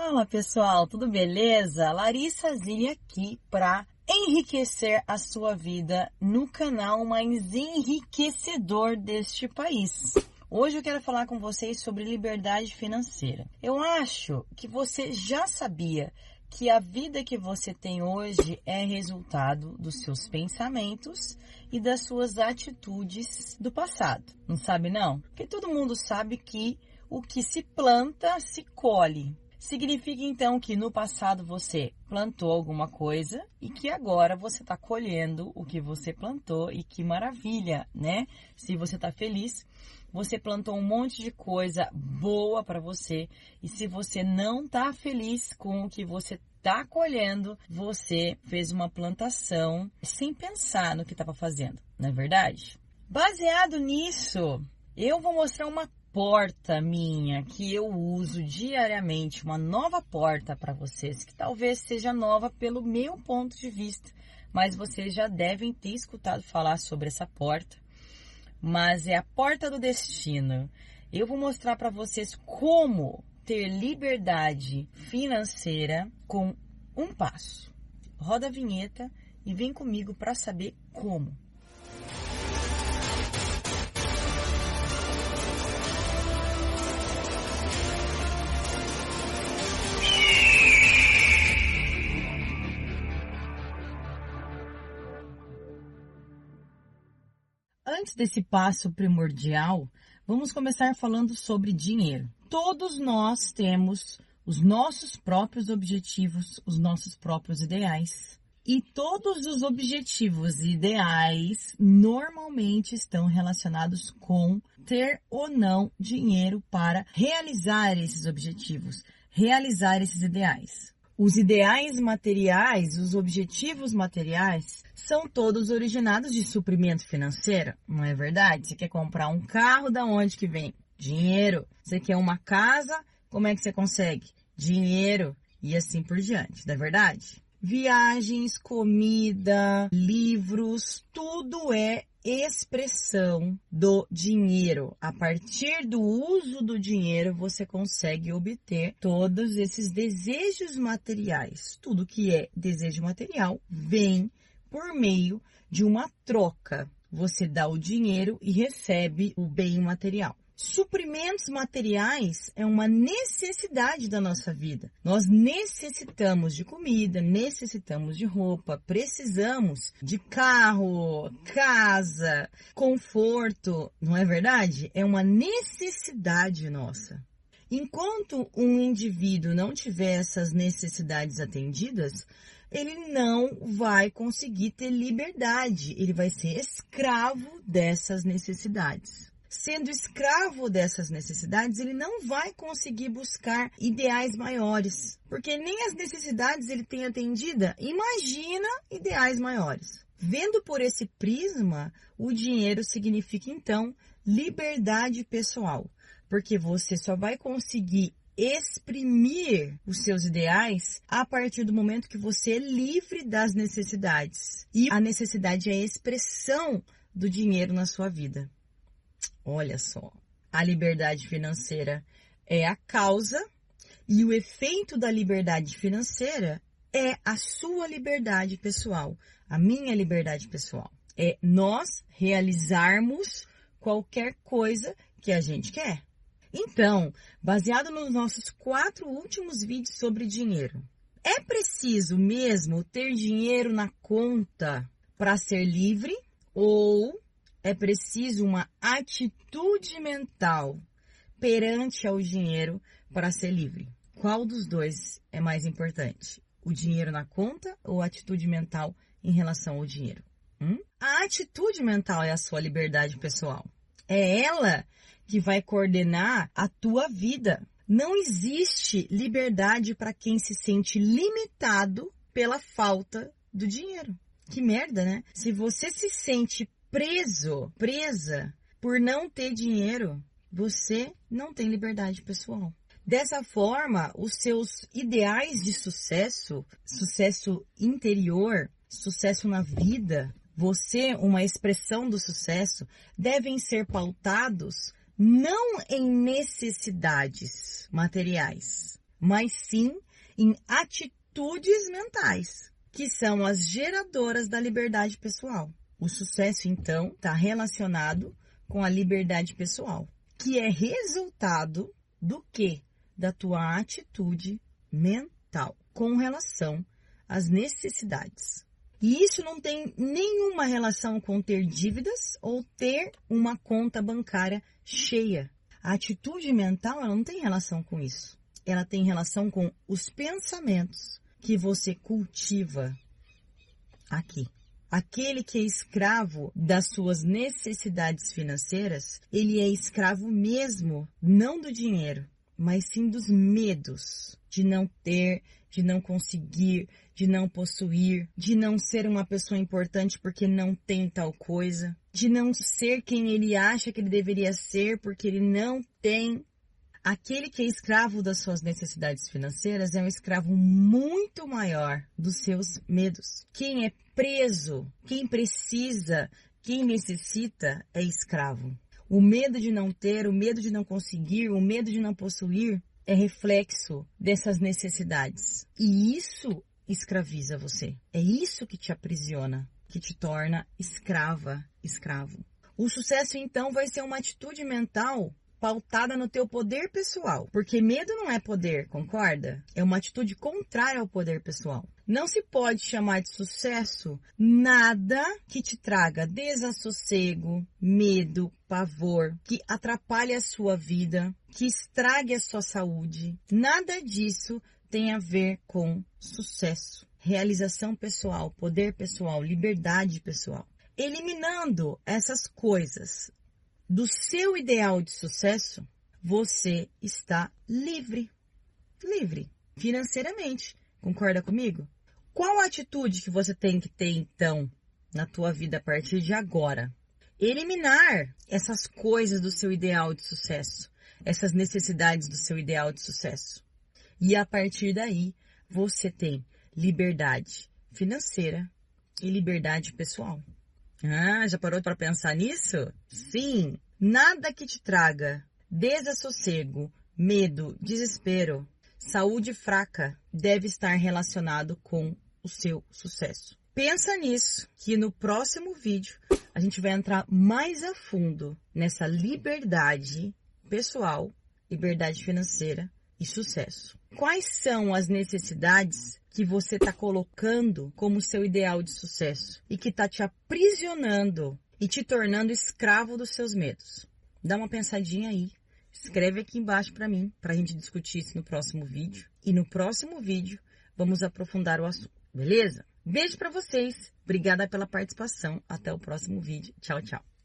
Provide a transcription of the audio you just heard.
Fala pessoal, tudo beleza? Larissa Zilli aqui para enriquecer a sua vida no canal mais enriquecedor deste país. Hoje eu quero falar com vocês sobre liberdade financeira. Eu acho que você já sabia que a vida que você tem hoje é resultado dos seus pensamentos e das suas atitudes do passado. Não sabe não? Porque todo mundo sabe que o que se planta se colhe. Significa então que no passado você plantou alguma coisa e que agora você está colhendo o que você plantou e que maravilha, né? Se você está feliz, você plantou um monte de coisa boa para você e se você não está feliz com o que você está colhendo, você fez uma plantação sem pensar no que estava fazendo, não é verdade? Baseado nisso, eu vou mostrar uma porta minha que eu uso diariamente, uma nova porta para vocês, que talvez seja nova pelo meu ponto de vista, mas vocês já devem ter escutado falar sobre essa porta. Mas é a porta do destino. Eu vou mostrar para vocês como ter liberdade financeira com um passo. Roda a vinheta e vem comigo para saber como. Antes desse passo primordial, vamos começar falando sobre dinheiro. Todos nós temos os nossos próprios objetivos, os nossos próprios ideais. E todos os objetivos e ideais normalmente estão relacionados com ter ou não dinheiro para realizar esses objetivos, realizar esses ideais. Os ideais materiais, os objetivos materiais, são todos originados de suprimento financeiro, não é verdade? Você quer comprar um carro, da onde que vem? Dinheiro. Você quer uma casa, como é que você consegue? Dinheiro. E assim por diante, não é verdade? Viagens, comida, livros, tudo é expressão do dinheiro. A partir do uso do dinheiro, você consegue obter todos esses desejos materiais. Tudo que é desejo material vem por meio de uma troca. Você dá o dinheiro e recebe o bem material. Suprimentos materiais é uma necessidade da nossa vida. Nós necessitamos de comida, necessitamos de roupa, precisamos de carro, casa, conforto, não é verdade? É uma necessidade nossa. Enquanto um indivíduo não tiver essas necessidades atendidas, ele não vai conseguir ter liberdade, ele vai ser escravo dessas necessidades sendo escravo dessas necessidades, ele não vai conseguir buscar ideais maiores, porque nem as necessidades ele tem atendida. Imagina ideais maiores. Vendo por esse prisma, o dinheiro significa então liberdade pessoal, porque você só vai conseguir exprimir os seus ideais a partir do momento que você é livre das necessidades. E a necessidade é a expressão do dinheiro na sua vida. Olha só, a liberdade financeira é a causa e o efeito da liberdade financeira é a sua liberdade pessoal, a minha liberdade pessoal. É nós realizarmos qualquer coisa que a gente quer. Então, baseado nos nossos quatro últimos vídeos sobre dinheiro, é preciso mesmo ter dinheiro na conta para ser livre ou é preciso uma atitude mental perante ao dinheiro para ser livre. Qual dos dois é mais importante? O dinheiro na conta ou a atitude mental em relação ao dinheiro? Hum? A atitude mental é a sua liberdade pessoal. É ela que vai coordenar a tua vida. Não existe liberdade para quem se sente limitado pela falta do dinheiro. Que merda, né? Se você se sente preso, presa por não ter dinheiro, você não tem liberdade pessoal. Dessa forma, os seus ideais de sucesso, sucesso interior, sucesso na vida, você, uma expressão do sucesso, devem ser pautados não em necessidades materiais, mas sim em atitudes mentais, que são as geradoras da liberdade pessoal. O sucesso, então, está relacionado com a liberdade pessoal, que é resultado do que? Da tua atitude mental com relação às necessidades. E isso não tem nenhuma relação com ter dívidas ou ter uma conta bancária cheia. A atitude mental ela não tem relação com isso. Ela tem relação com os pensamentos que você cultiva aqui. Aquele que é escravo das suas necessidades financeiras, ele é escravo mesmo, não do dinheiro, mas sim dos medos de não ter, de não conseguir, de não possuir, de não ser uma pessoa importante porque não tem tal coisa, de não ser quem ele acha que ele deveria ser porque ele não tem. Aquele que é escravo das suas necessidades financeiras é um escravo muito maior dos seus medos. Quem é preso, quem precisa, quem necessita é escravo. O medo de não ter, o medo de não conseguir, o medo de não possuir é reflexo dessas necessidades. E isso escraviza você. É isso que te aprisiona, que te torna escrava, escravo. O sucesso então vai ser uma atitude mental pautada no teu poder pessoal, porque medo não é poder, concorda? É uma atitude contrária ao poder pessoal. Não se pode chamar de sucesso nada que te traga desassossego, medo, pavor, que atrapalhe a sua vida, que estrague a sua saúde. Nada disso tem a ver com sucesso, realização pessoal, poder pessoal, liberdade pessoal. Eliminando essas coisas do seu ideal de sucesso, você está livre. Livre financeiramente. Concorda comigo? Qual a atitude que você tem que ter então na tua vida a partir de agora? Eliminar essas coisas do seu ideal de sucesso, essas necessidades do seu ideal de sucesso. E a partir daí, você tem liberdade financeira e liberdade pessoal. Ah, já parou para pensar nisso? Sim, nada que te traga desassossego, medo, desespero, saúde fraca deve estar relacionado com o seu sucesso. Pensa nisso, que no próximo vídeo a gente vai entrar mais a fundo nessa liberdade pessoal, liberdade financeira e sucesso. Quais são as necessidades que você está colocando como seu ideal de sucesso e que está te aprisionando e te tornando escravo dos seus medos? Dá uma pensadinha aí. Escreve aqui embaixo para mim, para a gente discutir isso no próximo vídeo. E no próximo vídeo vamos aprofundar o assunto, beleza? Beijo para vocês. Obrigada pela participação. Até o próximo vídeo. Tchau, tchau.